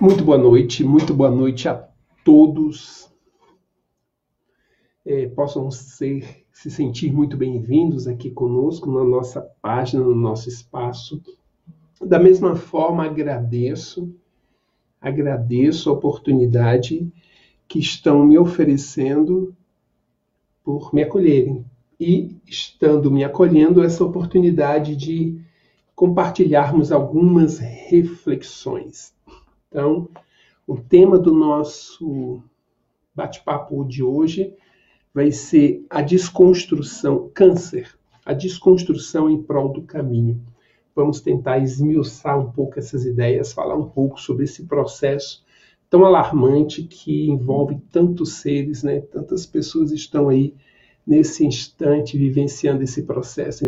Muito boa noite, muito boa noite a todos. É, possam ser, se sentir muito bem-vindos aqui conosco na nossa página, no nosso espaço. Da mesma forma, agradeço, agradeço a oportunidade que estão me oferecendo por me acolherem e estando me acolhendo essa oportunidade de compartilharmos algumas reflexões. Então, o tema do nosso bate-papo de hoje vai ser a desconstrução, câncer, a desconstrução em prol do caminho. Vamos tentar esmiuçar um pouco essas ideias, falar um pouco sobre esse processo tão alarmante que envolve tantos seres, né? Tantas pessoas estão aí nesse instante vivenciando esse processo.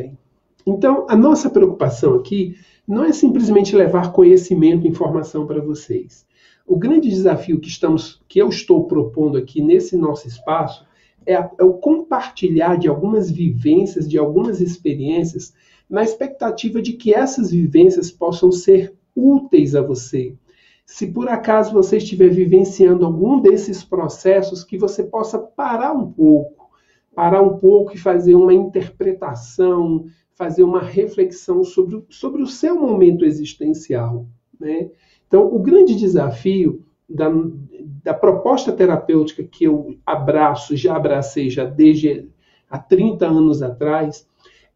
Então, a nossa preocupação aqui não é simplesmente levar conhecimento e informação para vocês. O grande desafio que, estamos, que eu estou propondo aqui nesse nosso espaço é, a, é o compartilhar de algumas vivências, de algumas experiências, na expectativa de que essas vivências possam ser úteis a você. Se por acaso você estiver vivenciando algum desses processos, que você possa parar um pouco, parar um pouco e fazer uma interpretação, fazer uma reflexão sobre, sobre o seu momento existencial. Né? Então, o grande desafio da, da proposta terapêutica que eu abraço, já abracei já desde há 30 anos atrás,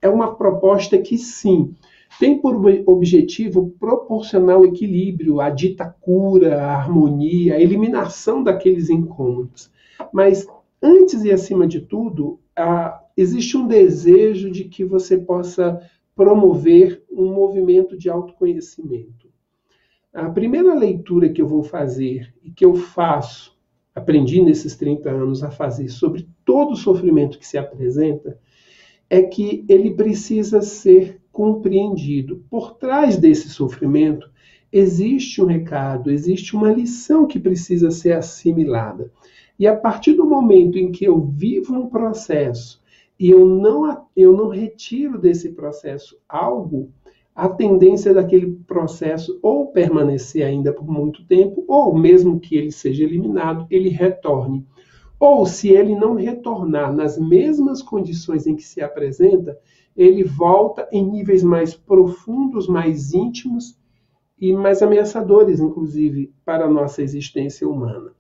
é uma proposta que sim, tem por objetivo proporcionar o equilíbrio, a dita cura, a harmonia, a eliminação daqueles incômodos. Mas antes e acima de tudo, a, existe um desejo de que você possa promover um movimento de autoconhecimento. A primeira leitura que eu vou fazer e que eu faço, aprendi nesses 30 anos a fazer sobre todo o sofrimento que se apresenta, é que ele precisa ser compreendido. Por trás desse sofrimento existe um recado, existe uma lição que precisa ser assimilada. E a partir do momento em que eu vivo um processo eu não, eu não retiro desse processo algo, a tendência daquele processo ou permanecer ainda por muito tempo, ou mesmo que ele seja eliminado, ele retorne. Ou se ele não retornar nas mesmas condições em que se apresenta, ele volta em níveis mais profundos, mais íntimos e mais ameaçadores, inclusive, para a nossa existência humana.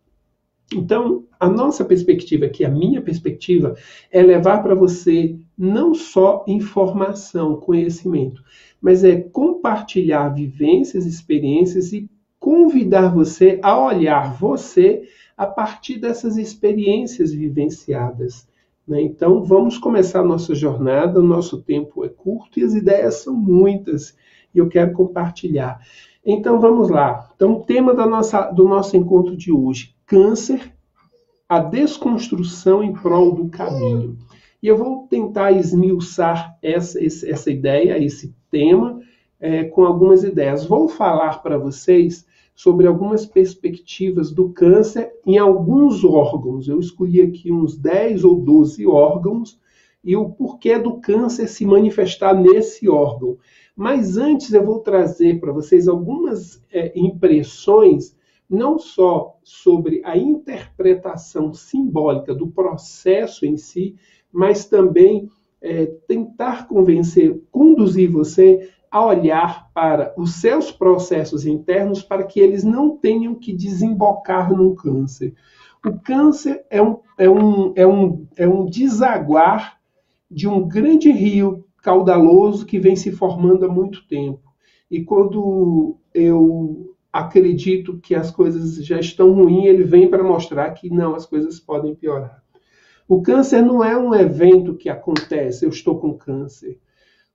Então, a nossa perspectiva aqui, a minha perspectiva, é levar para você não só informação, conhecimento, mas é compartilhar vivências, experiências e convidar você a olhar você a partir dessas experiências vivenciadas. Né? Então, vamos começar a nossa jornada. O nosso tempo é curto e as ideias são muitas e eu quero compartilhar. Então, vamos lá. Então, o tema da nossa, do nosso encontro de hoje: câncer, a desconstrução em prol do caminho. E eu vou tentar esmiuçar essa, essa ideia, esse tema, é, com algumas ideias. Vou falar para vocês sobre algumas perspectivas do câncer em alguns órgãos. Eu escolhi aqui uns 10 ou 12 órgãos e o porquê do câncer se manifestar nesse órgão. Mas antes eu vou trazer para vocês algumas é, impressões não só sobre a interpretação simbólica do processo em si, mas também é, tentar convencer, conduzir você a olhar para os seus processos internos para que eles não tenham que desembocar num câncer. O câncer é um, é um, é um, é um desaguar de um grande rio caudaloso que vem se formando há muito tempo. E quando eu acredito que as coisas já estão ruins, ele vem para mostrar que não, as coisas podem piorar. O câncer não é um evento que acontece, eu estou com câncer.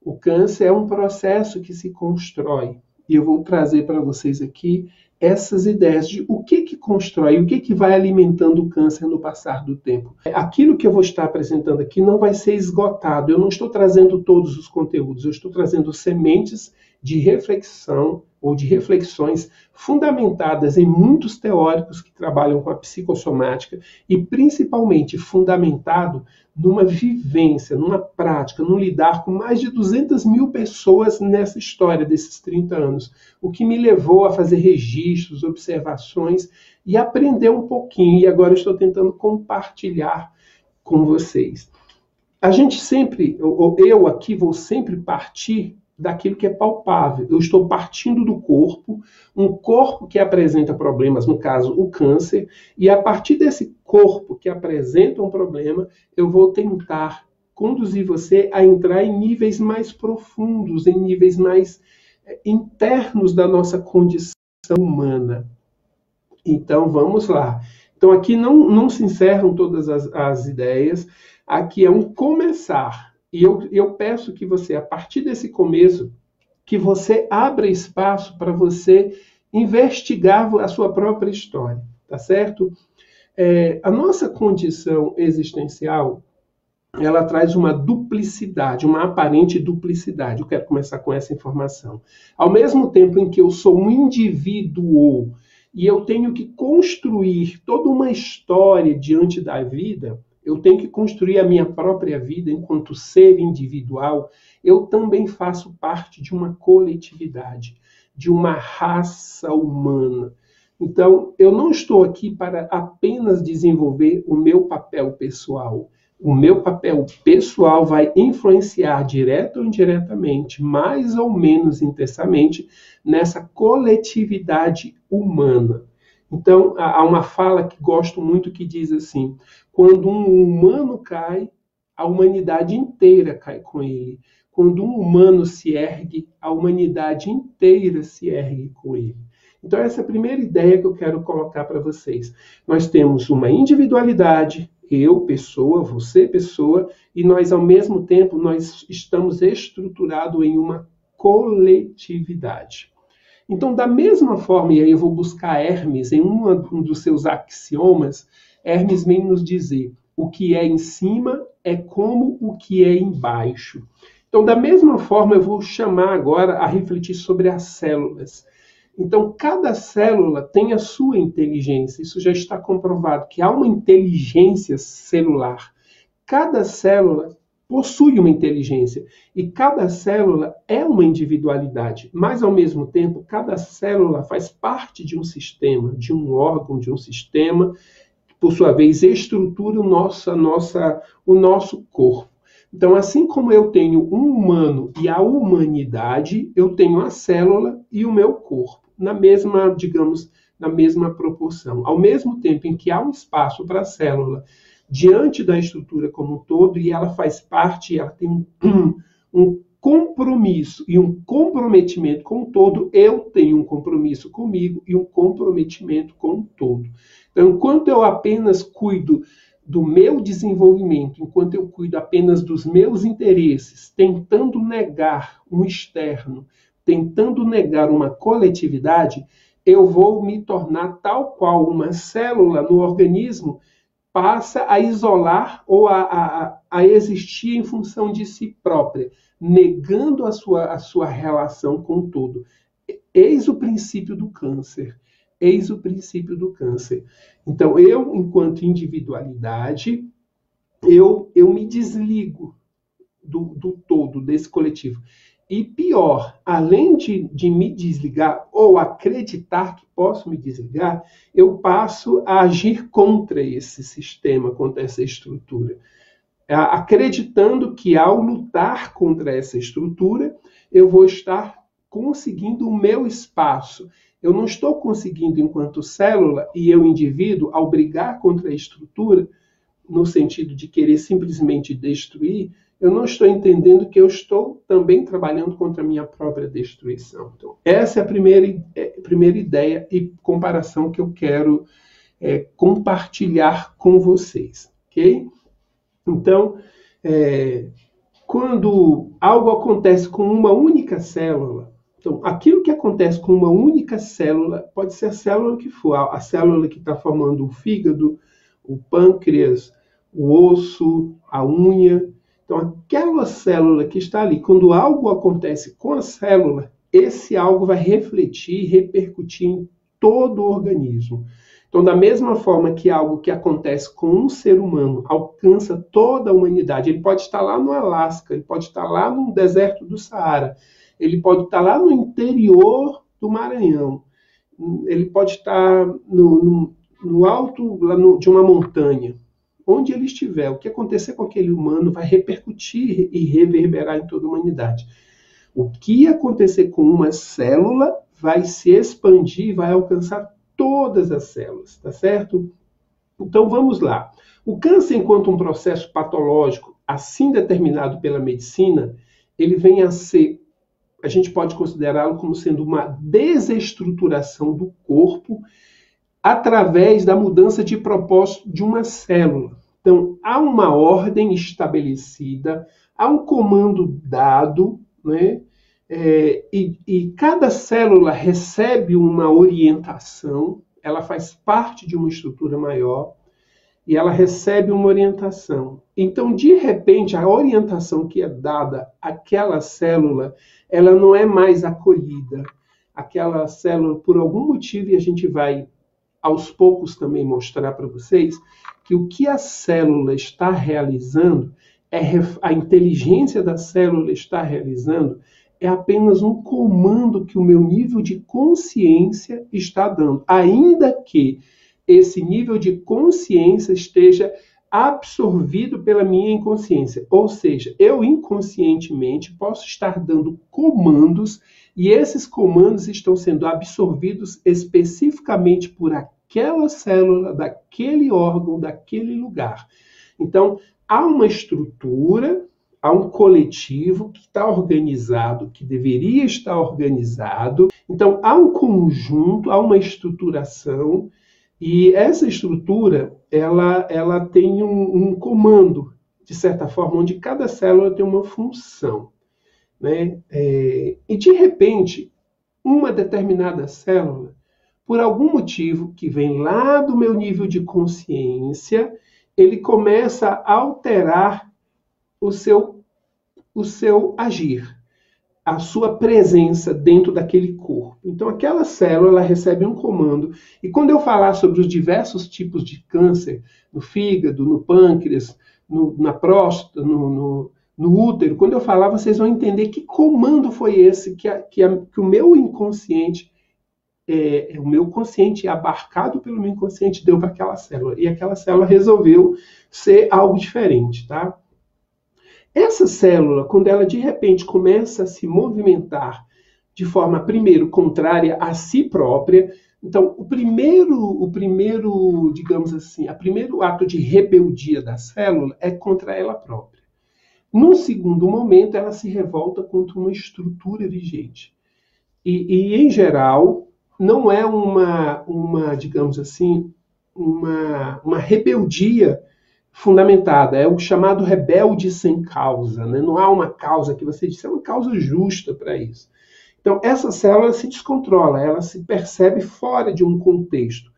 O câncer é um processo que se constrói. E eu vou trazer para vocês aqui essas ideias de o que que constrói, o que que vai alimentando o câncer no passar do tempo. Aquilo que eu vou estar apresentando aqui não vai ser esgotado. Eu não estou trazendo todos os conteúdos, eu estou trazendo sementes de reflexão ou de reflexões fundamentadas em muitos teóricos que trabalham com a psicossomática e principalmente fundamentado numa vivência, numa prática, num lidar com mais de 200 mil pessoas nessa história desses 30 anos, o que me levou a fazer registros, observações e aprender um pouquinho. E agora estou tentando compartilhar com vocês. A gente sempre, eu aqui vou sempre partir daquilo que é palpável. Eu estou partindo do corpo, um corpo que apresenta problemas, no caso, o câncer, e a partir desse corpo que apresenta um problema, eu vou tentar conduzir você a entrar em níveis mais profundos, em níveis mais eh, internos da nossa condição humana. Então, vamos lá. Então, aqui não, não se encerram todas as, as ideias, aqui é um começar e eu, eu peço que você, a partir desse começo, que você abra espaço para você investigar a sua própria história, tá certo? É, a nossa condição existencial, ela traz uma duplicidade, uma aparente duplicidade. Eu quero começar com essa informação. Ao mesmo tempo em que eu sou um indivíduo e eu tenho que construir toda uma história diante da vida, eu tenho que construir a minha própria vida enquanto ser individual, eu também faço parte de uma coletividade, de uma raça humana. Então, eu não estou aqui para apenas desenvolver o meu papel pessoal. O meu papel pessoal vai influenciar direto ou indiretamente, mais ou menos intensamente, nessa coletividade humana. Então, há uma fala que gosto muito que diz assim: quando um humano cai, a humanidade inteira cai com ele. Quando um humano se ergue, a humanidade inteira se ergue com ele. Então, essa é a primeira ideia que eu quero colocar para vocês. Nós temos uma individualidade, eu, pessoa, você, pessoa, e nós, ao mesmo tempo, nós estamos estruturados em uma coletividade. Então, da mesma forma, e aí eu vou buscar Hermes em um dos seus axiomas, Hermes vem nos dizer: o que é em cima é como o que é embaixo. Então, da mesma forma, eu vou chamar agora a refletir sobre as células. Então, cada célula tem a sua inteligência. Isso já está comprovado que há uma inteligência celular. Cada célula possui uma inteligência e cada célula é uma individualidade, mas ao mesmo tempo cada célula faz parte de um sistema, de um órgão, de um sistema, que, por sua vez estrutura o nosso, nossa, o nosso corpo. Então, assim como eu tenho um humano e a humanidade, eu tenho a célula e o meu corpo, na mesma, digamos, na mesma proporção. Ao mesmo tempo em que há um espaço para a célula diante da estrutura como um todo e ela faz parte, ela tem um, um compromisso e um comprometimento com o todo, eu tenho um compromisso comigo e um comprometimento com o todo. Então, enquanto eu apenas cuido do meu desenvolvimento, enquanto eu cuido apenas dos meus interesses, tentando negar um externo, tentando negar uma coletividade, eu vou me tornar tal qual uma célula no organismo passa a isolar ou a, a, a existir em função de si própria, negando a sua, a sua relação com o todo. Eis o princípio do câncer. Eis o princípio do câncer. Então, eu, enquanto individualidade, eu, eu me desligo do, do todo, desse coletivo. E pior, além de, de me desligar ou acreditar que posso me desligar, eu passo a agir contra esse sistema, contra essa estrutura. Acreditando que ao lutar contra essa estrutura, eu vou estar conseguindo o meu espaço. Eu não estou conseguindo, enquanto célula e eu, indivíduo, ao brigar contra a estrutura, no sentido de querer simplesmente destruir, eu não estou entendendo que eu estou também trabalhando contra a minha própria destruição. Então, essa é a primeira, é, primeira ideia e comparação que eu quero é, compartilhar com vocês, ok? Então, é, quando algo acontece com uma única célula, então, aquilo que acontece com uma única célula, pode ser a célula que for, a célula que está formando o fígado, o pâncreas, o osso, a unha, então, aquela célula que está ali, quando algo acontece com a célula, esse algo vai refletir, repercutir em todo o organismo. Então, da mesma forma que algo que acontece com um ser humano alcança toda a humanidade, ele pode estar lá no Alasca, ele pode estar lá no deserto do Saara, ele pode estar lá no interior do Maranhão, ele pode estar no, no, no alto no, de uma montanha, onde ele estiver, o que acontecer com aquele humano vai repercutir e reverberar em toda a humanidade. O que acontecer com uma célula vai se expandir e vai alcançar todas as células, tá certo? Então vamos lá. O câncer, enquanto um processo patológico assim determinado pela medicina, ele vem a ser, a gente pode considerá-lo como sendo uma desestruturação do corpo através da mudança de propósito de uma célula. Então, há uma ordem estabelecida, há um comando dado, né? É, e, e cada célula recebe uma orientação, ela faz parte de uma estrutura maior e ela recebe uma orientação. Então, de repente, a orientação que é dada àquela célula, ela não é mais acolhida. Aquela célula, por algum motivo, e a gente vai aos poucos também mostrar para vocês que o que a célula está realizando, é a inteligência da célula está realizando, é apenas um comando que o meu nível de consciência está dando, ainda que esse nível de consciência esteja absorvido pela minha inconsciência. Ou seja, eu inconscientemente posso estar dando comandos e esses comandos estão sendo absorvidos especificamente por aquela célula, daquele órgão, daquele lugar. Então, há uma estrutura há um coletivo que está organizado, que deveria estar organizado. Então, há um conjunto, há uma estruturação, e essa estrutura ela, ela tem um, um comando, de certa forma, onde cada célula tem uma função. Né? É, e, de repente, uma determinada célula, por algum motivo que vem lá do meu nível de consciência, ele começa a alterar o seu, o seu agir, a sua presença dentro daquele corpo. Então, aquela célula recebe um comando. E quando eu falar sobre os diversos tipos de câncer, no fígado, no pâncreas, no, na próstata, no, no, no, útero, quando eu falar, vocês vão entender que comando foi esse que, a, que, a, que o meu inconsciente é, o meu consciente, abarcado pelo meu inconsciente, deu para aquela célula. E aquela célula resolveu ser algo diferente, tá? Essa célula, quando ela de repente começa a se movimentar de forma, primeiro, contrária a si própria, então o primeiro, o primeiro, digamos assim, o primeiro ato de rebeldia da célula é contra ela própria. No segundo momento, ela se revolta contra uma estrutura vigente. E, e em geral, não é uma, uma digamos assim, uma, uma rebeldia fundamentada, é o chamado rebelde sem causa. Né? Não há uma causa que você disse, é uma causa justa para isso. Então, essa célula se descontrola, ela se percebe fora de um contexto.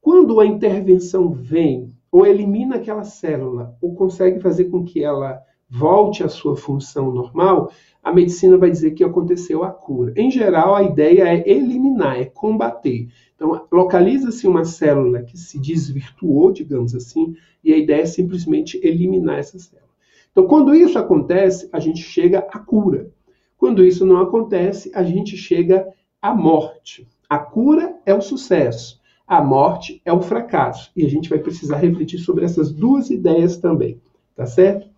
Quando a intervenção vem, ou elimina aquela célula, ou consegue fazer com que ela volte à sua função normal, a medicina vai dizer que aconteceu a cura. Em geral, a ideia é eliminar, é combater. Então, localiza-se uma célula que se desvirtuou, digamos assim, e a ideia é simplesmente eliminar essa célula. Então, quando isso acontece, a gente chega à cura. Quando isso não acontece, a gente chega à morte. A cura é o sucesso, a morte é o fracasso. E a gente vai precisar refletir sobre essas duas ideias também, tá certo?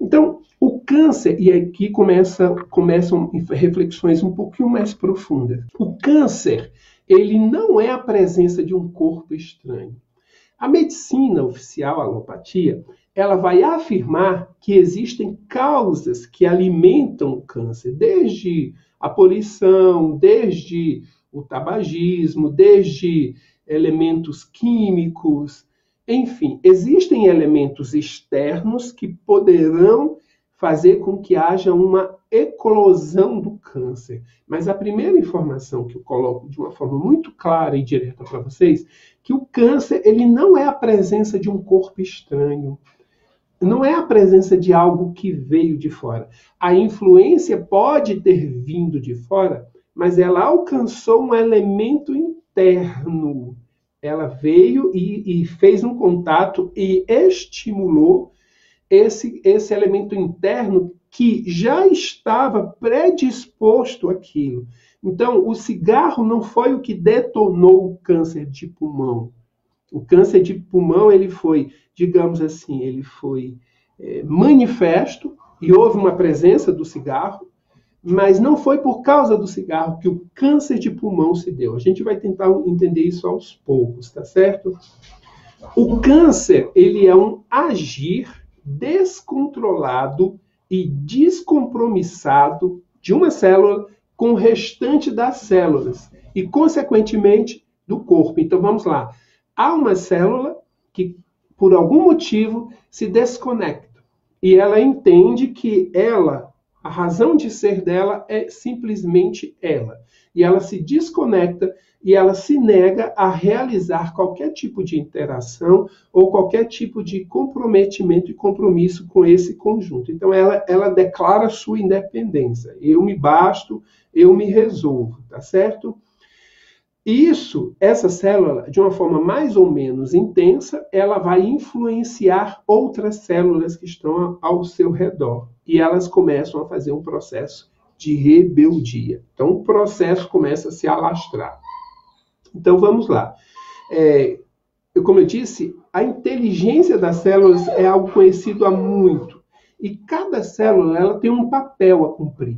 Então, o câncer, e aqui começa, começam reflexões um pouquinho mais profundas. O câncer, ele não é a presença de um corpo estranho. A medicina oficial, a alopatia, ela vai afirmar que existem causas que alimentam o câncer, desde a poluição, desde o tabagismo, desde elementos químicos, enfim, existem elementos externos que poderão fazer com que haja uma eclosão do câncer. Mas a primeira informação que eu coloco de uma forma muito clara e direta para vocês, que o câncer ele não é a presença de um corpo estranho. Não é a presença de algo que veio de fora. A influência pode ter vindo de fora, mas ela alcançou um elemento interno. Ela veio e, e fez um contato e estimulou esse, esse elemento interno que já estava predisposto àquilo. Então, o cigarro não foi o que detonou o câncer de pulmão. O câncer de pulmão ele foi, digamos assim, ele foi é, manifesto e houve uma presença do cigarro, mas não foi por causa do cigarro que o câncer de pulmão se deu. A gente vai tentar entender isso aos poucos, tá certo? O câncer, ele é um agir descontrolado e descompromissado de uma célula com o restante das células e, consequentemente, do corpo. Então vamos lá. Há uma célula que, por algum motivo, se desconecta e ela entende que ela, a razão de ser dela é simplesmente ela. E ela se desconecta e ela se nega a realizar qualquer tipo de interação ou qualquer tipo de comprometimento e compromisso com esse conjunto. Então ela, ela declara sua independência. Eu me basto, eu me resolvo, tá certo? Isso, essa célula, de uma forma mais ou menos intensa, ela vai influenciar outras células que estão ao seu redor. E elas começam a fazer um processo de rebeldia. Então, o processo começa a se alastrar. Então vamos lá. É, como eu disse, a inteligência das células é algo conhecido há muito. E cada célula ela tem um papel a cumprir.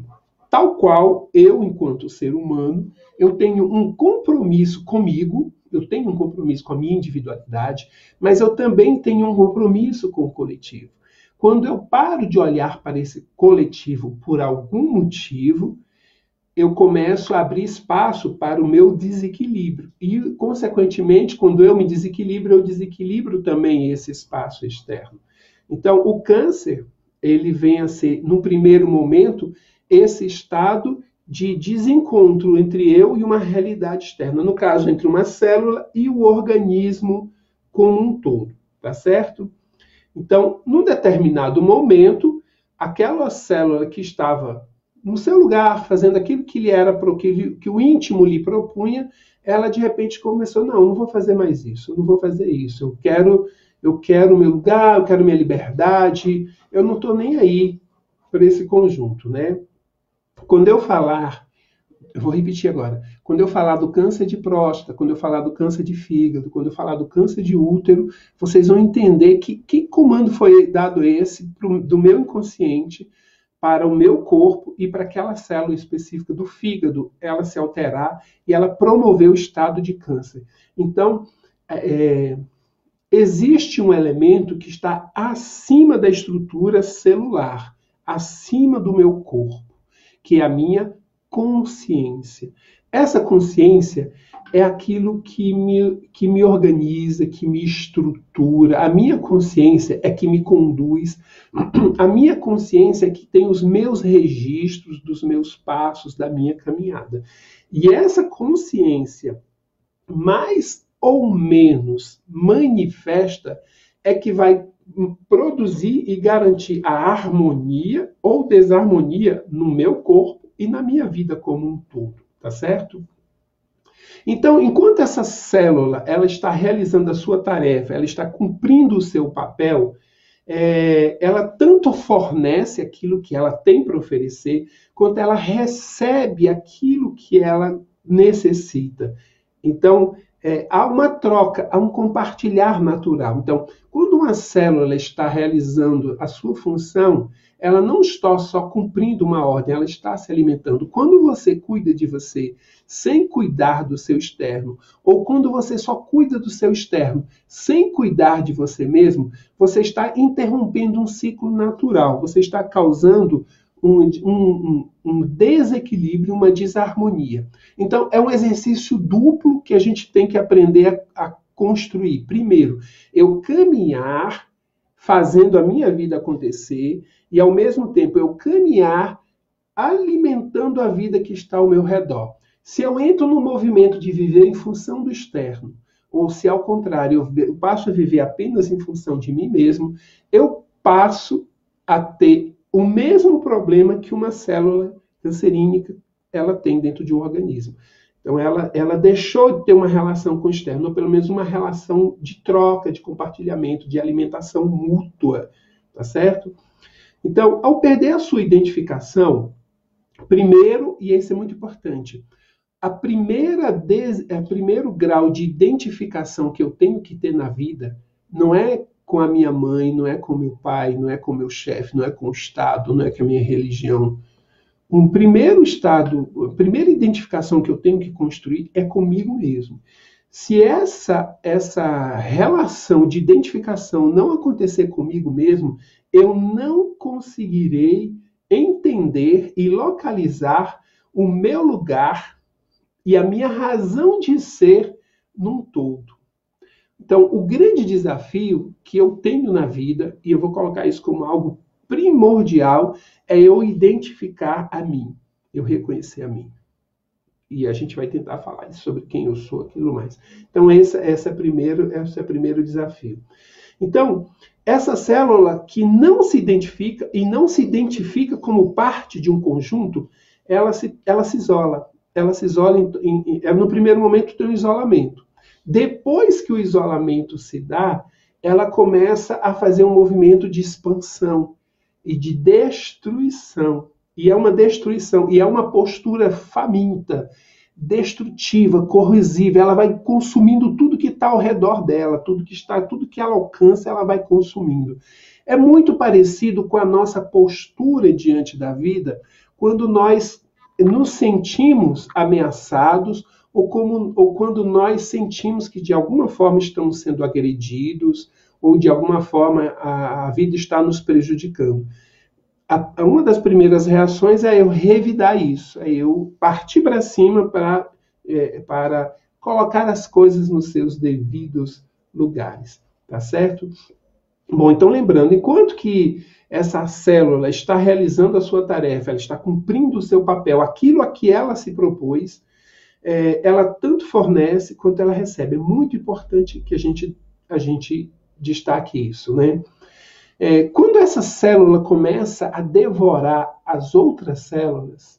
Tal qual eu, enquanto ser humano, eu tenho um compromisso comigo, eu tenho um compromisso com a minha individualidade, mas eu também tenho um compromisso com o coletivo. Quando eu paro de olhar para esse coletivo por algum motivo, eu começo a abrir espaço para o meu desequilíbrio. E, consequentemente, quando eu me desequilibro, eu desequilibro também esse espaço externo. Então, o câncer, ele vem a ser, no primeiro momento, esse estado de desencontro entre eu e uma realidade externa. No caso, entre uma célula e o organismo como um todo, tá certo? Então, num determinado momento, aquela célula que estava no seu lugar, fazendo aquilo que lhe era que, que o íntimo lhe propunha, ela de repente começou, não, não vou fazer mais isso, não vou fazer isso, eu quero, eu quero meu lugar, eu quero minha liberdade, eu não estou nem aí para esse conjunto, né? Quando eu falar, eu vou repetir agora, quando eu falar do câncer de próstata, quando eu falar do câncer de fígado, quando eu falar do câncer de útero, vocês vão entender que, que comando foi dado esse pro, do meu inconsciente para o meu corpo e para aquela célula específica do fígado ela se alterar e ela promover o estado de câncer. Então, é, é, existe um elemento que está acima da estrutura celular, acima do meu corpo, que é a minha consciência. Essa consciência é aquilo que me, que me organiza, que me estrutura. A minha consciência é que me conduz. A minha consciência é que tem os meus registros dos meus passos, da minha caminhada. E essa consciência, mais ou menos manifesta, é que vai produzir e garantir a harmonia ou desarmonia no meu corpo e na minha vida como um todo, tá certo? Então, enquanto essa célula ela está realizando a sua tarefa, ela está cumprindo o seu papel, é, ela tanto fornece aquilo que ela tem para oferecer, quanto ela recebe aquilo que ela necessita. Então, é, há uma troca, há um compartilhar natural. Então, uma célula está realizando a sua função, ela não está só cumprindo uma ordem, ela está se alimentando. Quando você cuida de você sem cuidar do seu externo, ou quando você só cuida do seu externo sem cuidar de você mesmo, você está interrompendo um ciclo natural, você está causando um, um, um, desequilíbrio, uma desarmonia. Então, é um exercício duplo que a gente tem que aprender a, a construir. Primeiro, eu caminhar fazendo a minha vida acontecer e, ao mesmo tempo, eu caminhar alimentando a vida que está ao meu redor. Se eu entro no movimento de viver em função do externo, ou se ao contrário eu passo a viver apenas em função de mim mesmo, eu passo a ter o mesmo problema que uma célula cancerínica ela tem dentro de um organismo. Então, ela, ela deixou de ter uma relação com o externo, ou pelo menos uma relação de troca, de compartilhamento, de alimentação mútua, tá certo? Então, ao perder a sua identificação, primeiro, e esse é muito importante, a primeira a primeiro grau de identificação que eu tenho que ter na vida não é com a minha mãe, não é com meu pai, não é com meu chefe, não é com o Estado, não é com a minha religião. Um primeiro estado, a primeira identificação que eu tenho que construir é comigo mesmo. Se essa essa relação de identificação não acontecer comigo mesmo, eu não conseguirei entender e localizar o meu lugar e a minha razão de ser num todo. Então, o grande desafio que eu tenho na vida, e eu vou colocar isso como algo primordial, é eu identificar a mim, eu reconhecer a mim. E a gente vai tentar falar sobre quem eu sou, aquilo mais. Então, esse, esse, é, primeiro, esse é o primeiro desafio. Então, essa célula que não se identifica e não se identifica como parte de um conjunto, ela se, ela se isola. Ela se isola, em, em, é, no primeiro momento tem um isolamento. Depois que o isolamento se dá, ela começa a fazer um movimento de expansão e de destruição. E é uma destruição, e é uma postura faminta, destrutiva, corrosiva. Ela vai consumindo tudo que está ao redor dela, tudo que está, tudo que ela alcança, ela vai consumindo. É muito parecido com a nossa postura diante da vida, quando nós nos sentimos ameaçados ou, como, ou quando nós sentimos que de alguma forma estamos sendo agredidos ou de alguma forma a, a vida está nos prejudicando a, uma das primeiras reações é eu revidar isso, é eu partir para cima pra, é, para colocar as coisas nos seus devidos lugares, tá certo? Bom, então lembrando, enquanto que essa célula está realizando a sua tarefa, ela está cumprindo o seu papel, aquilo a que ela se propôs, é, ela tanto fornece quanto ela recebe. É muito importante que a gente, a gente destaque isso, né? É, quando essa célula começa a devorar as outras células,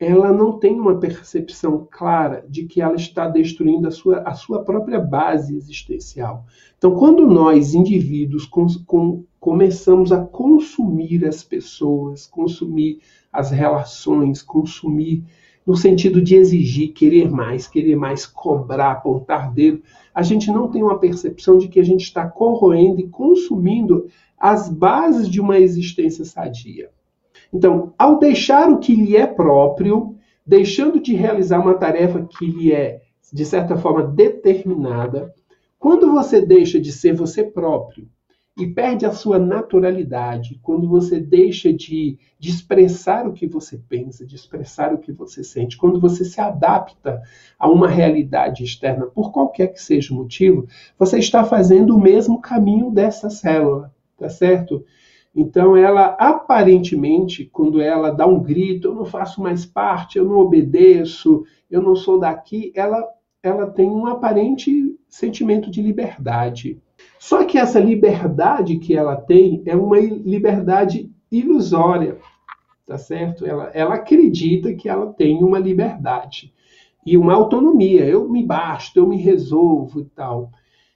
ela não tem uma percepção clara de que ela está destruindo a sua, a sua própria base existencial. Então, quando nós, indivíduos, com, com, começamos a consumir as pessoas, consumir as relações, consumir no sentido de exigir, querer mais, querer mais, cobrar, apontar dedo, a gente não tem uma percepção de que a gente está corroendo e consumindo as bases de uma existência sadia. Então, ao deixar o que lhe é próprio, deixando de realizar uma tarefa que lhe é, de certa forma, determinada, quando você deixa de ser você próprio e perde a sua naturalidade, quando você deixa de, de, expressar o que você pensa, de expressar o que você sente, quando você se adapta a uma realidade externa, por qualquer que seja o motivo, você está fazendo o mesmo caminho dessa célula tá certo? Então, ela aparentemente, quando ela dá um grito, eu não faço mais parte, eu não obedeço, eu não sou daqui, ela, ela tem um aparente sentimento de liberdade. Só que essa liberdade que ela tem é uma liberdade ilusória, tá certo? Ela, ela acredita que ela tem uma liberdade e uma autonomia. Eu me basto, eu me resolvo e tal.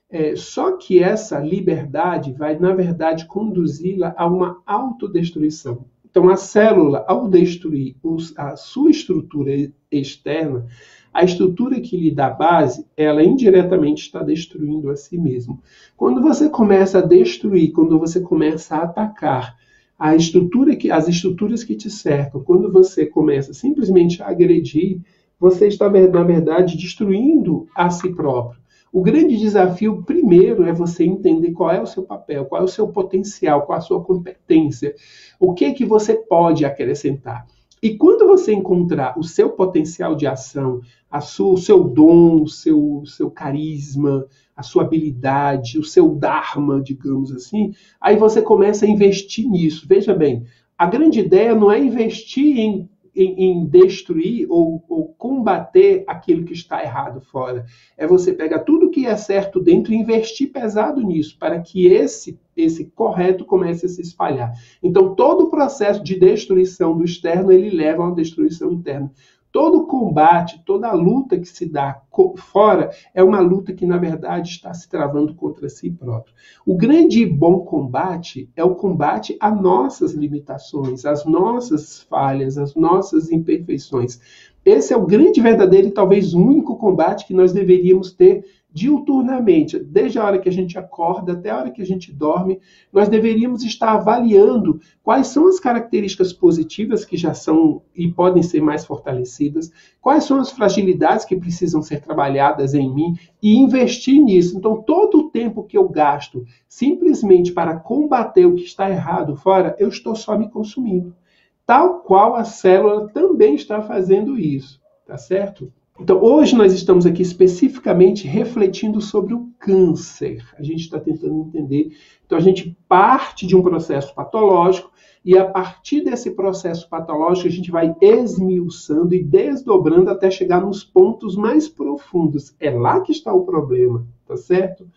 É, só que essa liberdade vai, na verdade, conduzi-la a uma autodestruição. Então, a célula, ao destruir os, a sua estrutura externa, a estrutura que lhe dá base, ela indiretamente está destruindo a si mesma. Quando você começa a destruir, quando você começa a atacar a estrutura que, as estruturas que te cercam, quando você começa simplesmente a agredir, você está, na verdade, destruindo a si próprio. O grande desafio, primeiro, é você entender qual é o seu papel, qual é o seu potencial, qual é a sua competência, o que é que você pode acrescentar. E quando você encontrar o seu potencial de ação, sua, o seu dom, o seu, seu carisma, a sua habilidade, o seu dharma, digamos assim, aí você começa a investir nisso. Veja bem, a grande ideia não é investir em em, em destruir ou, ou, combater aquilo que está errado fora. É você pegar tudo que é certo dentro e investir pesado nisso, para que esse, esse correto comece a se espalhar. Então, todo o processo de destruição do externo, ele leva a uma destruição interna. Todo combate, toda luta que se dá fora é uma luta que, na verdade, está se travando contra si próprio. O grande e bom combate é o combate a nossas limitações, às nossas falhas, às nossas imperfeições. Esse é o grande, verdadeiro e talvez único combate que nós deveríamos ter diuturnamente, desde a hora que a gente acorda até a hora que a gente dorme, nós deveríamos estar avaliando quais são as características positivas que já são e podem ser mais fortalecidas, quais são as fragilidades que precisam ser trabalhadas em mim e investir nisso. Então, todo o tempo que eu gasto simplesmente para combater o que está errado fora, eu estou só me consumindo. Tal qual a célula também está fazendo isso, tá certo? Então, hoje nós estamos aqui especificamente refletindo sobre o câncer. A gente está tentando entender. Então, a gente parte de um processo patológico e, a partir desse processo patológico, a gente vai esmiuçando e desdobrando até chegar nos pontos mais profundos. É lá que está o problema, tá certo?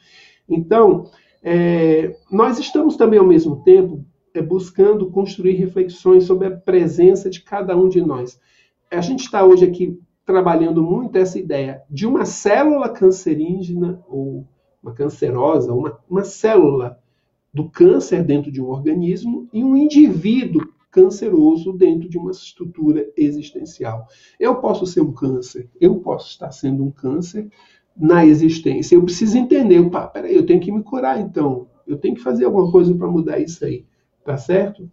Então, é, nós estamos também, ao mesmo tempo, é, buscando construir reflexões sobre a presença de cada um de nós. A gente está hoje aqui trabalhando muito essa ideia de uma célula cancerígena ou uma cancerosa, uma, uma célula do câncer dentro de um organismo e um indivíduo canceroso dentro de uma estrutura existencial. Eu posso ser um câncer, eu posso estar sendo um câncer na existência. Eu preciso entender, opa, peraí, eu tenho que me curar então. Eu tenho que fazer alguma coisa para mudar isso aí, tá certo?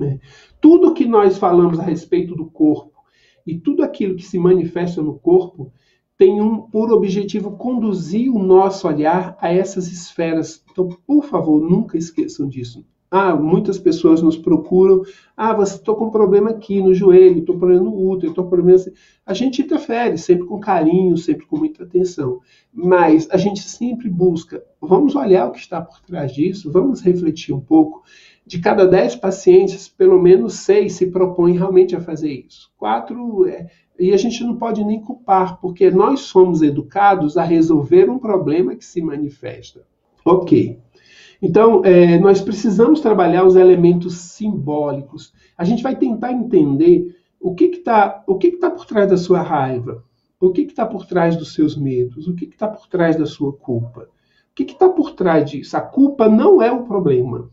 É. Tudo que nós falamos a respeito do corpo, e tudo aquilo que se manifesta no corpo tem um por objetivo conduzir o nosso olhar a essas esferas. Então, por favor, nunca esqueçam disso. Ah, muitas pessoas nos procuram. Ah, você estou com um problema aqui no joelho, estou com problema no útero, estou com problema assim. A gente interfere sempre com carinho, sempre com muita atenção. Mas a gente sempre busca. Vamos olhar o que está por trás disso, vamos refletir um pouco de cada 10 pacientes, pelo menos 6 se propõem realmente a fazer isso. Quatro, é, e a gente não pode nem culpar, porque nós somos educados a resolver um problema que se manifesta. Ok. Então, é, nós precisamos trabalhar os elementos simbólicos. A gente vai tentar entender o que está que que tá por trás da sua raiva, o que está por trás dos seus medos, o que está por trás da sua culpa. O que está por trás disso? A culpa não é o problema.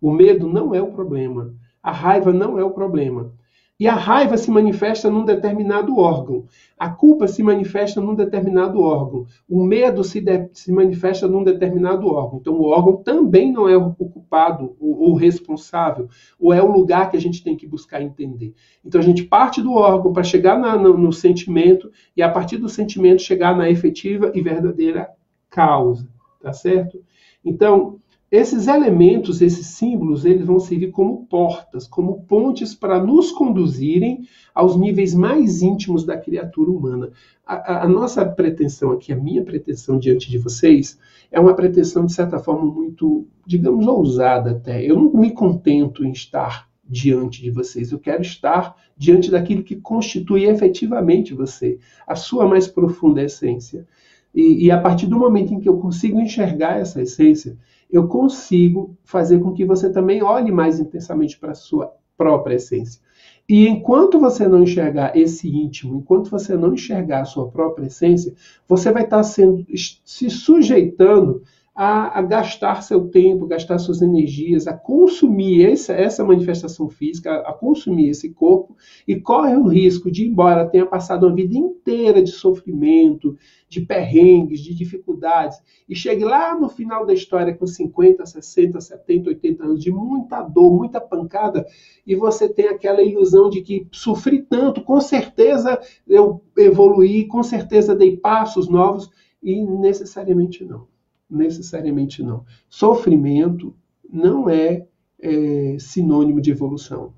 O medo não é o problema. A raiva não é o problema. E a raiva se manifesta num determinado órgão. A culpa se manifesta num determinado órgão. O medo se, de, se manifesta num determinado órgão. Então, o órgão também não é o culpado, o, o responsável, ou é o lugar que a gente tem que buscar entender. Então, a gente parte do órgão para chegar na, no, no sentimento, e a partir do sentimento chegar na efetiva e verdadeira causa. Tá certo? Então, esses elementos, esses símbolos, eles vão servir como portas, como pontes para nos conduzirem aos níveis mais íntimos da criatura humana. A, a, a, nossa pretensão aqui, a minha pretensão diante de vocês, é uma pretensão, de certa forma, muito, digamos, ousada até. Eu não me contento em estar diante de vocês, eu quero estar diante daquilo que constitui efetivamente você, a sua mais profunda essência. E, e a partir do momento em que eu consigo enxergar essa essência, eu consigo fazer com que você também olhe mais intensamente para a sua própria essência. E enquanto você não enxergar esse íntimo, enquanto você não enxergar a sua própria essência, você vai estar sendo, se sujeitando a, a, gastar seu tempo, gastar suas energias, a consumir essa, essa manifestação física, a, a, consumir esse corpo, e corre o risco de, embora tenha passado uma vida inteira de sofrimento, de perrengues, de dificuldades, e chegue lá no final da história com 50, 60, 70, 80 anos de muita dor, muita pancada, e você tem aquela ilusão de que sofri tanto, com certeza eu evoluí, com certeza dei passos novos, e necessariamente não necessariamente não. Sofrimento não é, é sinônimo de evolução.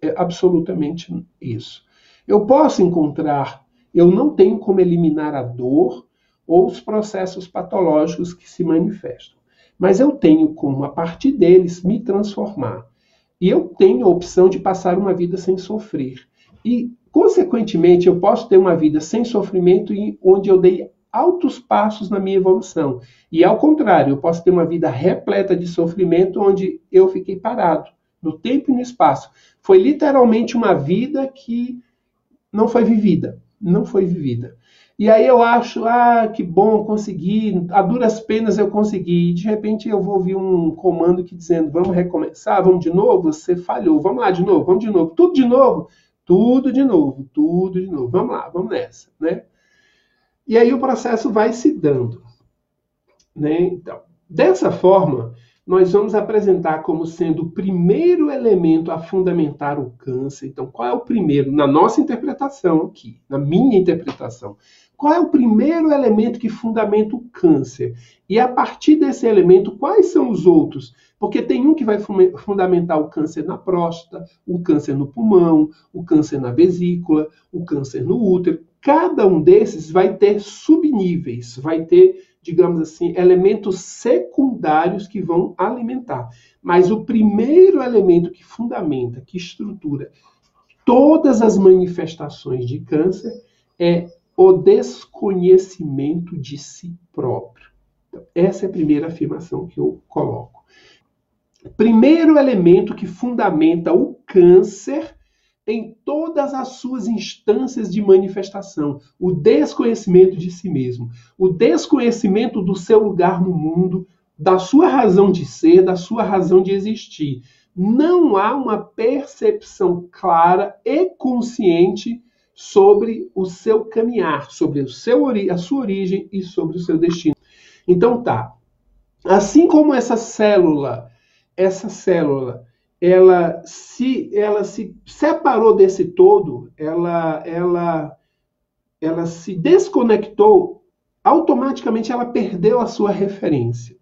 É absolutamente isso. Eu posso encontrar, eu não tenho como eliminar a dor ou os processos patológicos que se manifestam, mas eu tenho como, a partir deles, me transformar. E eu tenho a opção de passar uma vida sem sofrer. E, consequentemente, eu posso ter uma vida sem sofrimento onde eu dei altos passos na minha evolução. E ao contrário, eu posso ter uma vida repleta de sofrimento onde eu fiquei parado, no tempo e no espaço. Foi literalmente uma vida que não foi vivida, não foi vivida. E aí eu acho, ah, que bom, consegui, a duras penas eu consegui. E de repente eu vou ouvir um comando que dizendo, vamos recomeçar, vamos de novo, você falhou, vamos lá de novo, vamos de novo, tudo de novo, tudo de novo, tudo de novo, vamos lá, vamos nessa, né? E aí o processo vai se dando, né? Então, dessa forma, nós vamos apresentar como sendo o primeiro elemento a fundamentar o câncer. Então, qual é o primeiro? Na nossa interpretação aqui, na minha interpretação. Qual é o primeiro elemento que fundamenta o câncer? E a partir desse elemento, quais são os outros? Porque tem um que vai fundamentar o câncer na próstata, o câncer no pulmão, o câncer na vesícula, o câncer no útero. Cada um desses vai ter subníveis, vai ter digamos assim, elementos secundários que vão alimentar. Mas o primeiro elemento que fundamenta, que estrutura todas as manifestações de câncer é o desconhecimento de si próprio. Então, essa é a primeira afirmação que eu coloco. Primeiro elemento que fundamenta o câncer em todas as suas instâncias de manifestação, o desconhecimento de si mesmo, o desconhecimento do seu lugar no mundo, da sua razão de ser, da sua razão de existir. Não há uma percepção clara e consciente sobre o seu caminhar, sobre o seu, a sua origem e sobre o seu destino. Então tá. Assim como essa célula, essa célula ela se ela se separou desse todo, ela ela ela se desconectou, automaticamente ela perdeu a sua referência.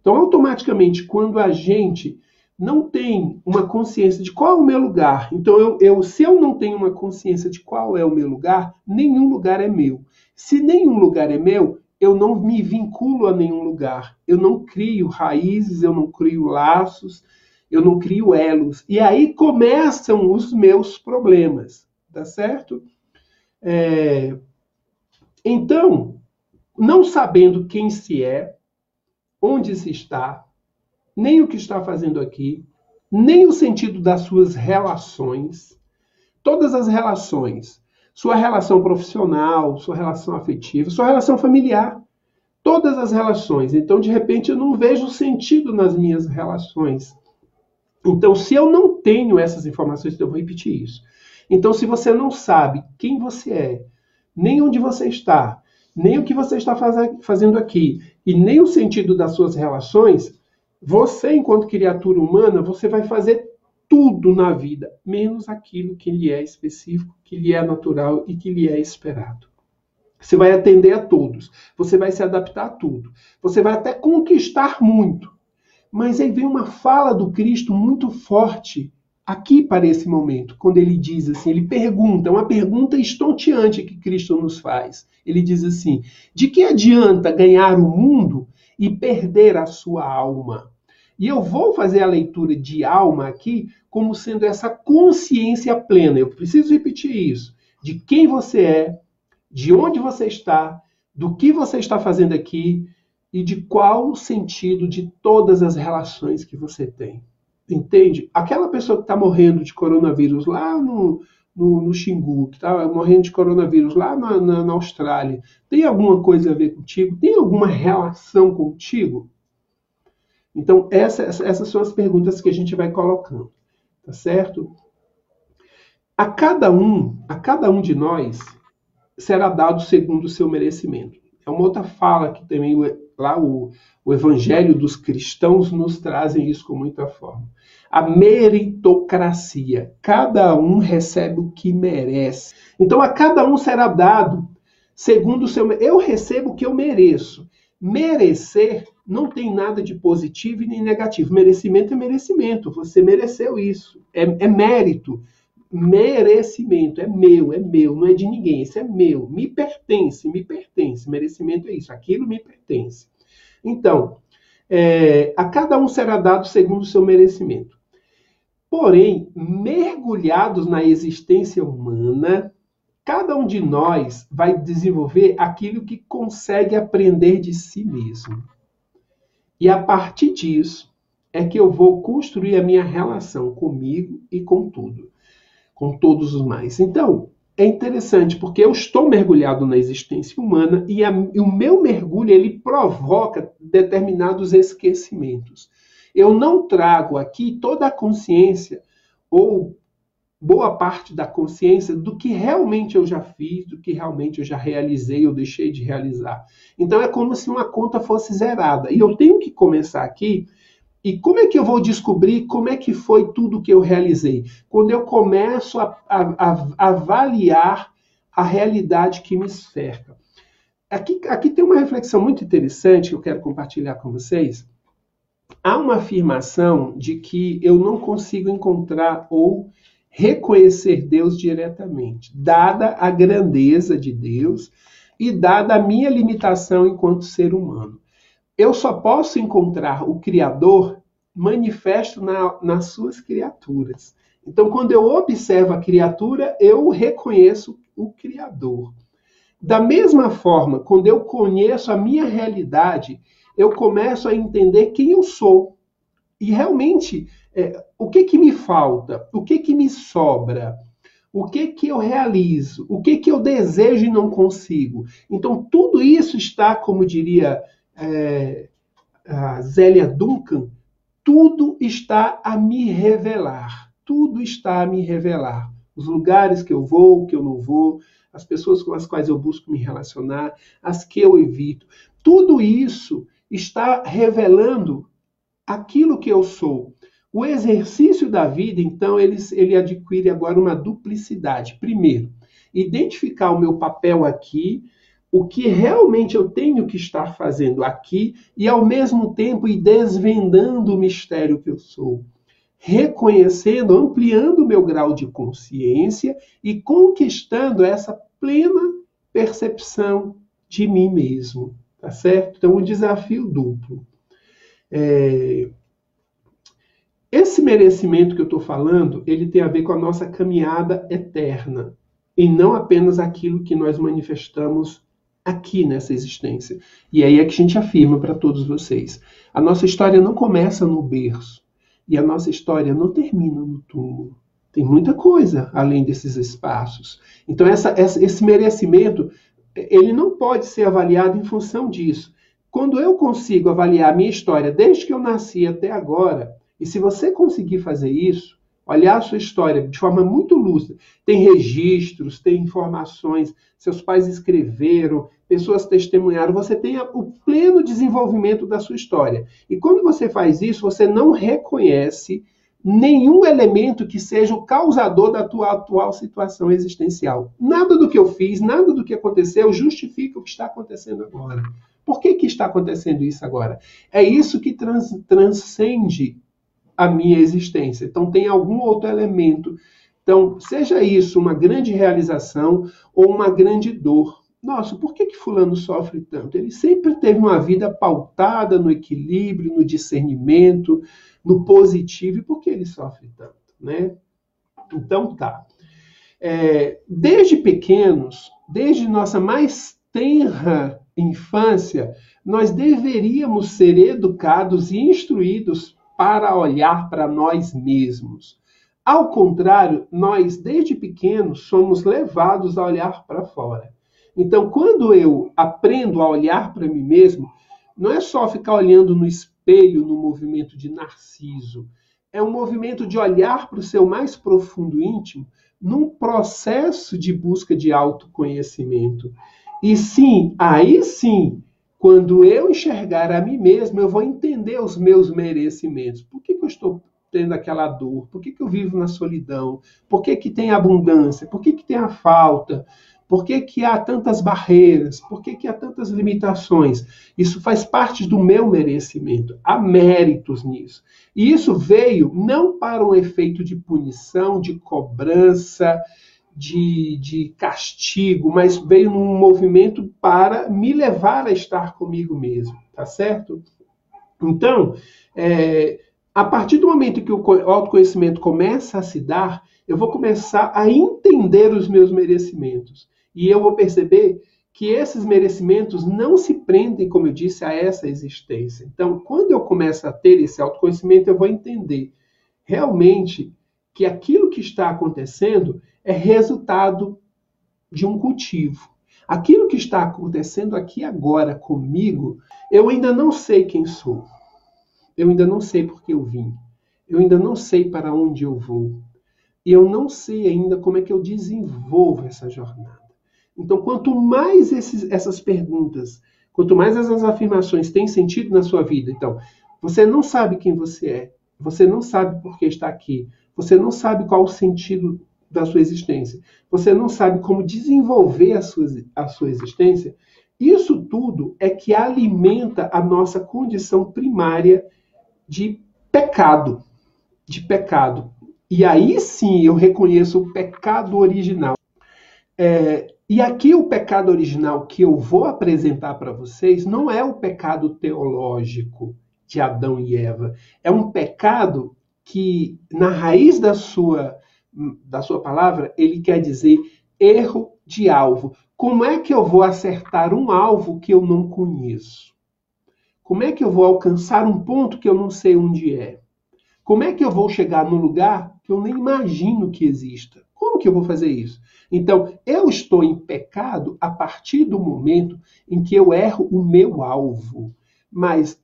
Então, automaticamente, quando a gente não tem uma consciência de qual é o meu lugar, então eu, eu se eu não tenho uma consciência de qual é o meu lugar, nenhum lugar é meu. Se nenhum lugar é meu, eu não me vinculo a nenhum lugar. Eu não crio raízes, eu não crio laços, eu não crio elos. E aí começam os meus problemas, tá certo? É... Então, não sabendo quem se é, onde se está, nem o que está fazendo aqui, nem o sentido das suas relações, todas as relações, sua relação profissional, sua relação afetiva, sua relação familiar, todas as relações. Então, de repente, eu não vejo sentido nas minhas relações. Então, se eu não tenho essas informações, eu vou repetir isso. Então, se você não sabe quem você é, nem onde você está, nem o que você está faz fazendo aqui, e nem o sentido das suas relações, você, enquanto criatura humana, você vai fazer tudo na vida, menos aquilo que lhe é específico, que lhe é natural e que lhe é esperado. Você vai atender a todos, você vai se adaptar a tudo, você vai até conquistar muito, mas aí vem uma fala do Cristo muito forte aqui para esse momento, quando ele diz assim, ele pergunta, uma pergunta estonteante que Cristo nos faz. Ele diz assim: de que adianta ganhar o mundo e perder a sua alma? E eu vou fazer a leitura de alma aqui como sendo essa consciência plena. Eu preciso repetir isso. De quem você é, de onde você está, do que você está fazendo aqui, e de qual o sentido de todas as relações que você tem. Entende? Aquela pessoa que está morrendo de coronavírus lá no, no, no Xingu, que está morrendo de coronavírus lá na, na, na, Austrália, tem alguma coisa a ver contigo? Tem alguma relação contigo? Então, essa, essas são as perguntas que a gente vai colocando, tá certo? A cada um, a cada um de nós será dado segundo o seu merecimento. É uma outra fala que também lá o, o Evangelho dos cristãos nos trazem isso com muita forma. A meritocracia. Cada um recebe o que merece. Então a cada um será dado segundo o seu. Eu recebo o que eu mereço. Merecer não tem nada de positivo e nem negativo. Merecimento é merecimento. Você mereceu isso. É, é mérito merecimento, é meu, é meu, não é de ninguém, isso é meu, me pertence, me pertence. Merecimento é isso, aquilo me pertence. Então, é, a cada um será dado segundo o seu merecimento. Porém, mergulhados na existência humana, cada um de nós vai desenvolver aquilo que consegue aprender de si mesmo. E a partir disso é que eu vou construir a minha relação comigo e com tudo com todos os mais. Então, é interessante porque eu estou mergulhado na existência humana e, a, e, o meu mergulho ele provoca determinados esquecimentos. Eu não trago aqui toda a consciência ou boa parte da consciência do que realmente eu já fiz, do que realmente eu já realizei ou deixei de realizar. Então é como se uma conta fosse zerada. E eu tenho que começar aqui e como é que eu vou descobrir como é que foi tudo que eu realizei? Quando eu começo a, a, a avaliar a realidade que me cerca. Aqui, aqui tem uma reflexão muito interessante que eu quero compartilhar com vocês. Há uma afirmação de que eu não consigo encontrar ou reconhecer Deus diretamente, dada a grandeza de Deus e dada a minha limitação enquanto ser humano eu só posso encontrar o Criador manifesto na, nas suas criaturas. Então, quando eu observo a criatura, eu reconheço o Criador. Da mesma forma, quando eu conheço a minha realidade, eu começo a entender quem eu sou. E realmente, é, o que, que me falta? O que, que me sobra? O que, que eu realizo? O que, que eu desejo e não consigo? Então, tudo isso está, como diria é, a Zélia Duncan, tudo está a me revelar. Tudo está a me revelar. Os lugares que eu vou, que eu não vou, as pessoas com as quais eu busco me relacionar, as que eu evito. Tudo isso está revelando aquilo que eu sou. O exercício da vida, então, ele, ele adquire agora uma duplicidade. Primeiro, identificar o meu papel aqui o que realmente eu tenho que estar fazendo aqui e, ao mesmo tempo, ir desvendando o mistério que eu sou. Reconhecendo, ampliando o meu grau de consciência e conquistando essa plena percepção de mim mesmo. Tá certo? Então, um desafio duplo. É... Esse merecimento que eu estou falando, ele tem a ver com a nossa caminhada eterna e não apenas aquilo que nós manifestamos aqui nessa existência. E aí é que a gente afirma para todos vocês: a nossa história não começa no berço e a nossa história não termina no túmulo. Tem muita coisa além desses espaços. Então essa, esse merecimento ele não pode ser avaliado em função disso. Quando eu consigo avaliar a minha história desde que eu nasci até agora, e se você conseguir fazer isso, olhar a sua história de forma muito lúcida. Tem registros, tem informações, seus pais escreveram, pessoas testemunharam, você tem o pleno desenvolvimento da sua história. E quando você faz isso, você não reconhece nenhum elemento que seja o causador da tua atual situação existencial. Nada do que eu fiz, nada do que aconteceu justifica o que está acontecendo agora. Por que, que está acontecendo isso agora? É isso que trans, transcende a minha existência. Então, tem algum outro elemento. Então, seja isso uma grande realização ou uma grande dor. Nossa, por que, que Fulano sofre tanto? Ele sempre teve uma vida pautada no equilíbrio, no discernimento, no positivo. E por que ele sofre tanto? Né? Então, tá. É, desde pequenos, desde nossa mais tenra infância, nós deveríamos ser educados e instruídos para olhar para nós mesmos. Ao contrário, nós, desde pequenos, somos levados a olhar para fora. Então, quando eu aprendo a olhar para mim mesmo, não é só ficar olhando no espelho no movimento de narciso. É um movimento de olhar para o seu mais profundo íntimo num processo de busca de autoconhecimento. E sim, aí sim, quando eu enxergar a mim mesmo, eu vou entender os meus merecimentos. Por que, que eu estou tendo aquela dor? Por que, que eu vivo na solidão? Por que, que tem abundância? Por que, que tem a falta? Por que, que há tantas barreiras? Por que, que há tantas limitações? Isso faz parte do meu merecimento. Há méritos nisso. E isso veio não para um efeito de punição, de cobrança, de, de castigo, mas veio num movimento para me levar a estar comigo mesmo, tá certo? Então, é, a partir do momento que o autoconhecimento começa a se dar, eu vou começar a entender os meus merecimentos. E eu vou perceber que esses merecimentos não se prendem, como eu disse, a essa existência. Então, quando eu começo a ter esse autoconhecimento, eu vou entender realmente que aquilo que está acontecendo é resultado de um cultivo. Aquilo que está acontecendo aqui agora comigo, eu ainda não sei quem sou. Eu ainda não sei por que eu vim. Eu ainda não sei para onde eu vou. E eu não sei ainda como é que eu desenvolvo essa jornada. Então, quanto mais esses, essas perguntas, quanto mais essas afirmações têm sentido na sua vida, então, você não sabe quem você é, você não sabe por que está aqui, você não sabe qual o sentido da sua existência, você não sabe como desenvolver a sua, a sua existência, isso tudo é que alimenta a nossa condição primária de pecado. De pecado. E aí sim eu reconheço o pecado original. É, e aqui o pecado original que eu vou apresentar para vocês não é o pecado teológico de Adão e Eva. É um pecado que, na raiz da sua, da sua palavra, ele quer dizer erro de alvo. Como é que eu vou acertar um alvo que eu não conheço? Como é que eu vou alcançar um ponto que eu não sei onde é? Como é que eu vou chegar num lugar que eu nem imagino que exista? Como que eu vou fazer isso? Então, eu estou em pecado a partir do momento em que eu erro o meu alvo. Mas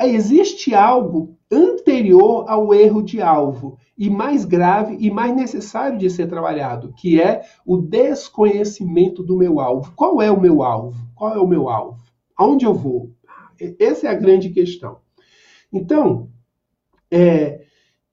existe algo anterior ao erro de alvo e mais grave e mais necessário de ser trabalhado, que é o desconhecimento do meu alvo. Qual é o meu alvo? Qual é o meu alvo? Aonde eu vou? Essa é a grande questão. Então, é,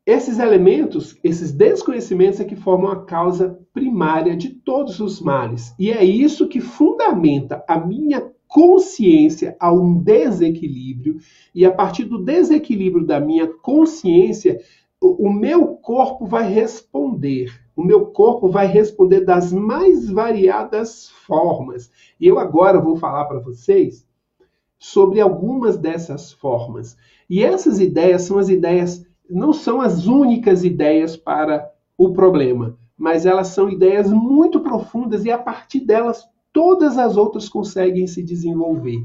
esses elementos, esses desconhecimentos é que formam a causa primária de todos os males. E é isso que fundamenta a minha consciência a um desequilíbrio, e a partir do desequilíbrio da minha consciência, o, o meu corpo vai responder. O meu corpo vai responder das mais variadas formas. E eu agora vou falar para vocês sobre algumas dessas formas. E essas ideias são as ideias, não são as únicas ideias para o problema, mas elas são ideias muito profundas e a partir delas todas as outras conseguem se desenvolver.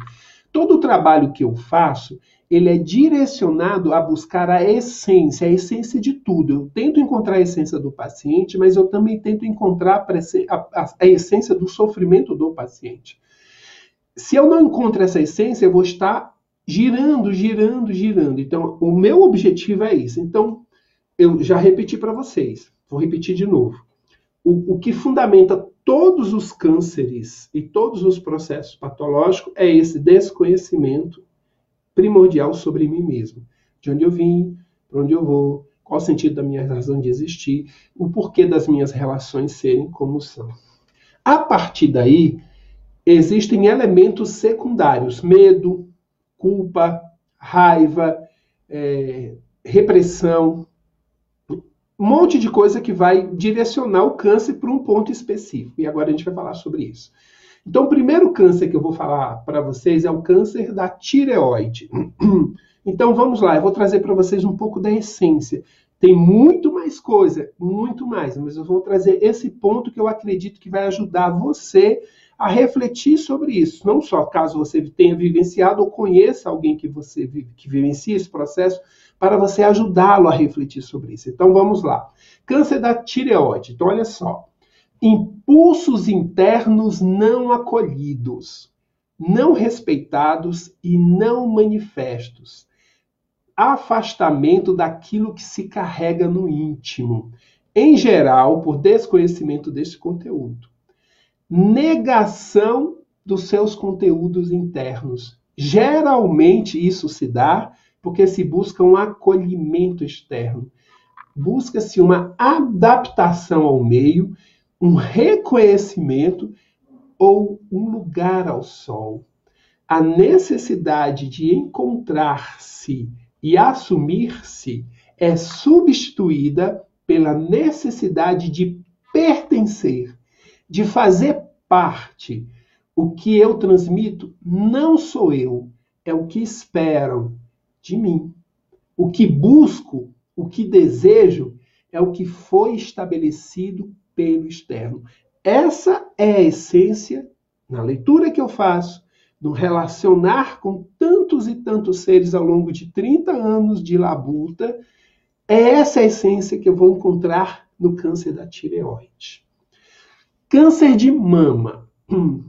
Todo o trabalho que eu faço, ele é direcionado a buscar a essência, a essência de tudo. Eu tento encontrar a essência do paciente, mas eu também tento encontrar a, essência do sofrimento do paciente. Se eu não encontro essa essência, eu vou estar girando, girando, girando. Então, o meu objetivo é isso. Então, eu já repeti para vocês, vou repetir de novo. O, o que fundamenta todos os cânceres e todos os processos patológicos é esse desconhecimento primordial sobre mim mesmo. De onde eu vim, para onde eu vou, qual o sentido da minha razão de existir, o porquê das minhas relações serem como são. A partir daí, existem elementos secundários: medo, culpa, raiva, é, repressão, monte de coisa que vai direcionar o câncer para um ponto específico. E agora a gente vai falar sobre isso. Então, o primeiro câncer que eu vou falar para vocês é o câncer da tireoide. Então, vamos lá, eu vou trazer para vocês um pouco da essência. Tem muito mais coisa, muito mais, mas eu vou trazer esse ponto que eu acredito que vai ajudar você a refletir sobre isso. Não só caso você tenha vivenciado ou conheça alguém que você que vivencia esse processo, para você ajudá-lo a refletir sobre isso. Então vamos lá. Câncer da tireoide. Então olha só. Impulsos internos não acolhidos, não respeitados e não manifestos. Afastamento daquilo que se carrega no íntimo, em geral por desconhecimento desse conteúdo. Negação dos seus conteúdos internos. Geralmente isso se dá porque se busca um acolhimento externo. Busca-se uma adaptação ao meio, um reconhecimento ou um lugar ao sol. A necessidade de encontrar-se e assumir-se é substituída pela necessidade de pertencer, de fazer parte. O que eu transmito não sou eu, é o que esperam, de mim. O que busco, o que desejo, é o que foi estabelecido pelo externo. Essa é a essência, na leitura que eu faço, no relacionar com tantos e tantos seres ao longo de 30 anos de labuta, é essa a essência que eu vou encontrar no câncer da tireoide. Câncer de mama.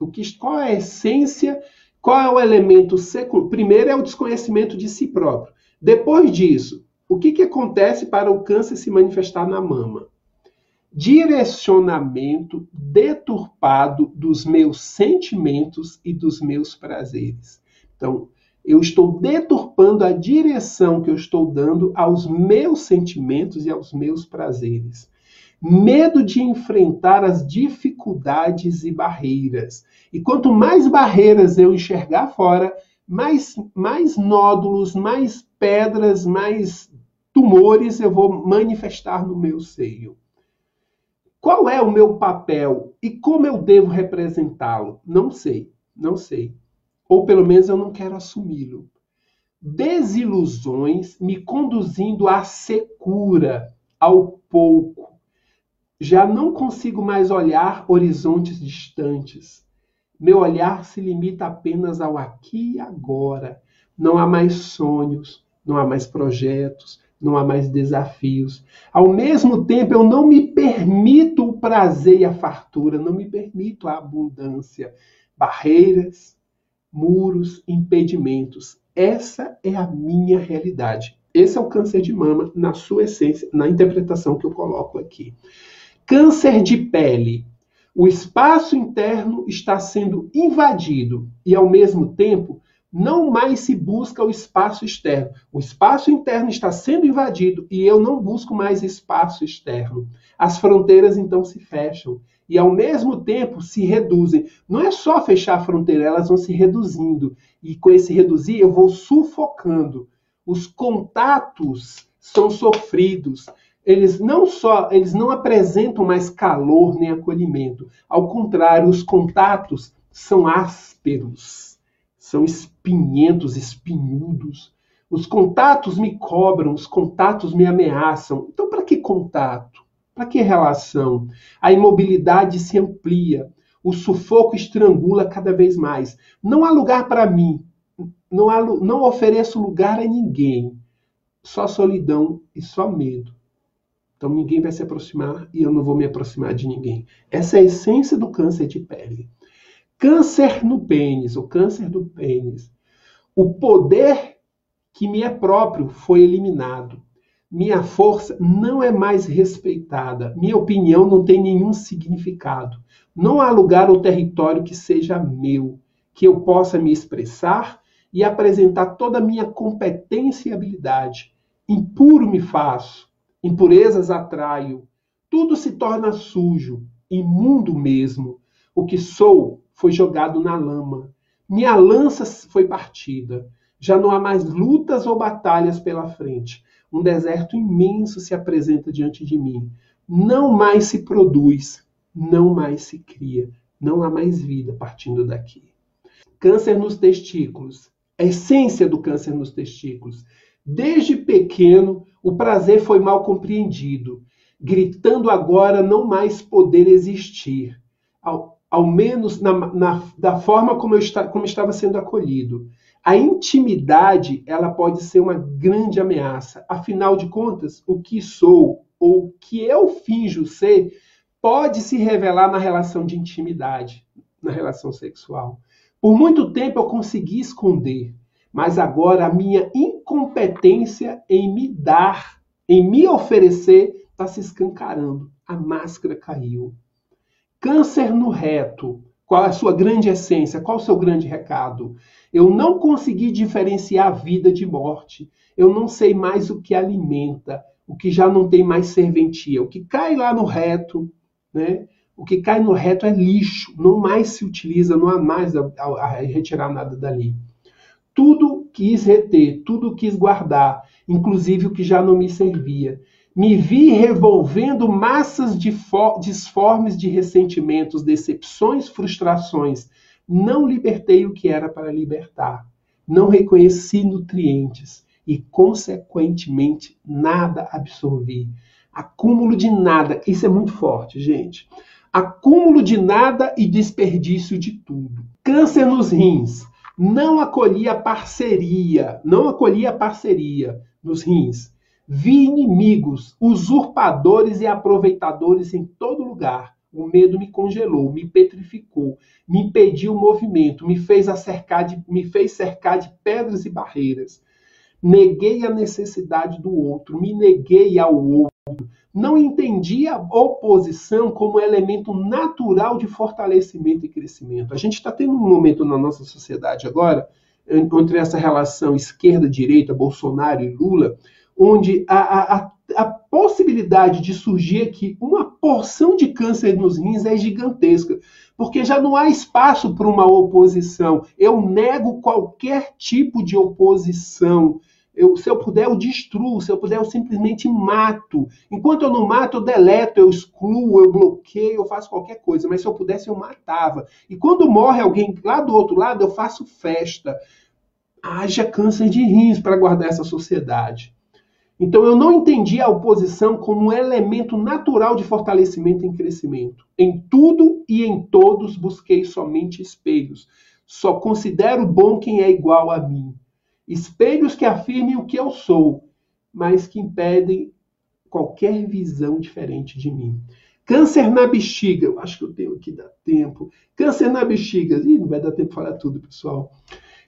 O que, qual é a essência? Qual é o elemento secundário? Primeiro é o desconhecimento de si próprio. Depois disso, o que, que acontece para o câncer se manifestar na mama? Direcionamento deturpado dos meus sentimentos e dos meus prazeres. Então, eu estou deturpando a direção que eu estou dando aos meus sentimentos e aos meus prazeres. Medo de enfrentar as dificuldades e barreiras. E quanto mais barreiras eu enxergar fora, mais, mais nódulos, mais pedras, mais tumores eu vou manifestar no meu seio. Qual é o meu papel e como eu devo representá-lo? Não sei, não sei ou pelo menos eu não quero assumi-lo. Desilusões me conduzindo à secura, ao pouco. Já não consigo mais olhar horizontes distantes. Meu olhar se limita apenas ao aqui e agora. Não há mais sonhos, não há mais projetos, não há mais desafios. Ao mesmo tempo, eu não me permito o prazer e a fartura, não me permito a abundância. Barreiras, muros, impedimentos. Essa é a minha realidade. Esse é o câncer de mama na sua essência, na interpretação que eu coloco aqui. Câncer de pele. O espaço interno está sendo invadido e, ao mesmo tempo, não mais se busca o espaço externo. O espaço interno está sendo invadido e eu não busco mais espaço externo. As fronteiras então se fecham e ao mesmo tempo se reduzem. Não é só fechar a fronteira, elas vão se reduzindo. E com esse reduzir, eu vou sufocando. Os contatos são sofridos. Eles não só, eles não apresentam mais calor nem acolhimento. Ao contrário, os contatos são ásperos, são espinhentos, espinhudos. Os contatos me cobram, os contatos me ameaçam. Então, para que contato? Para que relação? A imobilidade se amplia, o sufoco estrangula cada vez mais. Não há lugar para mim, não, há, não ofereço lugar a ninguém, só solidão e só medo. Então ninguém vai se aproximar e eu não vou me aproximar de ninguém. Essa é a essência do câncer de pele. Câncer no pênis, o câncer do pênis. O poder que me é próprio foi eliminado. Minha força não é mais respeitada. Minha opinião não tem nenhum significado. Não há lugar ou território que seja meu, que eu possa me expressar e apresentar toda a minha competência e habilidade. Impuro me faço, impurezas atraio, tudo se torna sujo, imundo mesmo. O que sou foi jogado na lama. Minha lança foi partida. Já não há mais lutas ou batalhas pela frente um deserto imenso se apresenta diante de mim. Não mais se produz, não mais se cria, não há mais vida partindo daqui. Câncer nos testículos. A essência do câncer nos testículos. Desde pequeno, o prazer foi mal compreendido, gritando agora não mais poder existir, ao, ao menos na, na, da forma como, eu está, como estava sendo acolhido. A intimidade, ela pode ser uma grande ameaça. Afinal de contas, o que sou ou o que eu finjo ser pode se revelar na relação de intimidade, na relação sexual. Por muito tempo eu consegui esconder, mas agora a minha incompetência em me dar, em me oferecer, está se escancarando. A máscara caiu. Câncer no reto. Qual a sua grande essência? Qual o seu grande recado? Eu não consegui diferenciar a vida de morte. Eu não sei mais o que alimenta, o que já não tem mais serventia. O que cai lá no reto, né? O que cai no reto é lixo, não mais se utiliza, não há mais a, a, a retirar nada dali. Tudo quis reter, tudo quis guardar, inclusive o que já não me servia. Me vi revolvendo massas de disformes de ressentimentos, decepções, frustrações. Não libertei o que era para libertar. Não reconheci nutrientes e, consequentemente, nada absorvi. Acúmulo de nada. Isso é muito forte, gente. Acúmulo de nada e desperdício de tudo. Câncer nos rins. Não acolhi a parceria. Não acolhi a parceria nos rins Vi inimigos, usurpadores e aproveitadores em todo lugar. O medo me congelou, me petrificou, me impediu o movimento, me fez, cercar de, me fez cercar de pedras e barreiras. Neguei a necessidade do outro, me neguei ao outro. Não entendi a oposição como elemento natural de fortalecimento e crescimento. A gente está tendo um momento na nossa sociedade agora, entre essa relação esquerda-direita, Bolsonaro e Lula, onde a, a, a possibilidade de surgir aqui uma porção de câncer nos rins é gigantesca, porque já não há espaço para uma oposição. Eu nego qualquer tipo de oposição. Eu, se eu puder, eu destruo. Se eu puder, eu simplesmente mato. Enquanto eu não mato, eu deleto, eu excluo, eu bloqueio, eu faço qualquer coisa. Mas se eu pudesse, eu matava. E quando morre alguém lá do outro lado, eu faço festa. Haja câncer de rins para guardar essa sociedade. Então eu não entendi a oposição como um elemento natural de fortalecimento e crescimento. Em tudo e em todos busquei somente espelhos. Só considero bom quem é igual a mim. Espelhos que afirmem o que eu sou, mas que impedem qualquer visão diferente de mim. Câncer na bexiga, eu acho que eu tenho que dar tempo. Câncer na bexiga, Ih, não vai dar tempo de falar tudo, pessoal.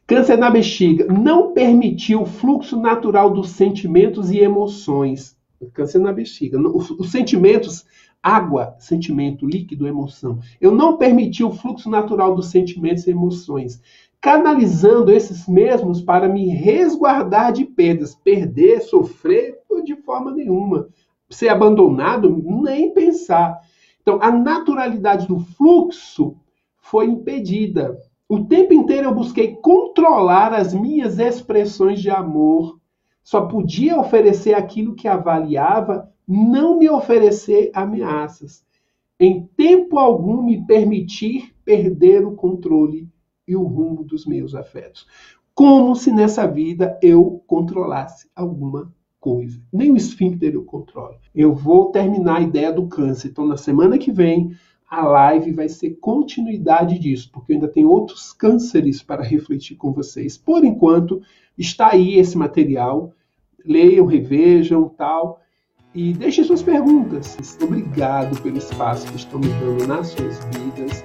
Câncer na bexiga não permitiu o fluxo natural dos sentimentos e emoções. Câncer na bexiga. Os, os sentimentos, água, sentimento, líquido, emoção. Eu não permiti o fluxo natural dos sentimentos e emoções, canalizando esses mesmos para me resguardar de perdas. Perder, sofrer, de forma nenhuma. Ser abandonado, nem pensar. Então, a naturalidade do fluxo foi impedida. O tempo inteiro eu busquei controlar as minhas expressões de amor. Só podia oferecer aquilo que avaliava, não me oferecer ameaças. Em tempo algum me permitir perder o controle e o rumo dos meus afetos. Como se nessa vida eu controlasse alguma coisa. Nem o esfíncter eu controlo. Eu vou terminar a ideia do câncer. Então, na semana que vem, a live vai ser continuidade disso, porque eu ainda tenho outros cânceres para refletir com vocês. Por enquanto, está aí esse material. Leiam, revejam, tal. E deixem suas perguntas. Obrigado pelo espaço que estão me dando nas suas vidas.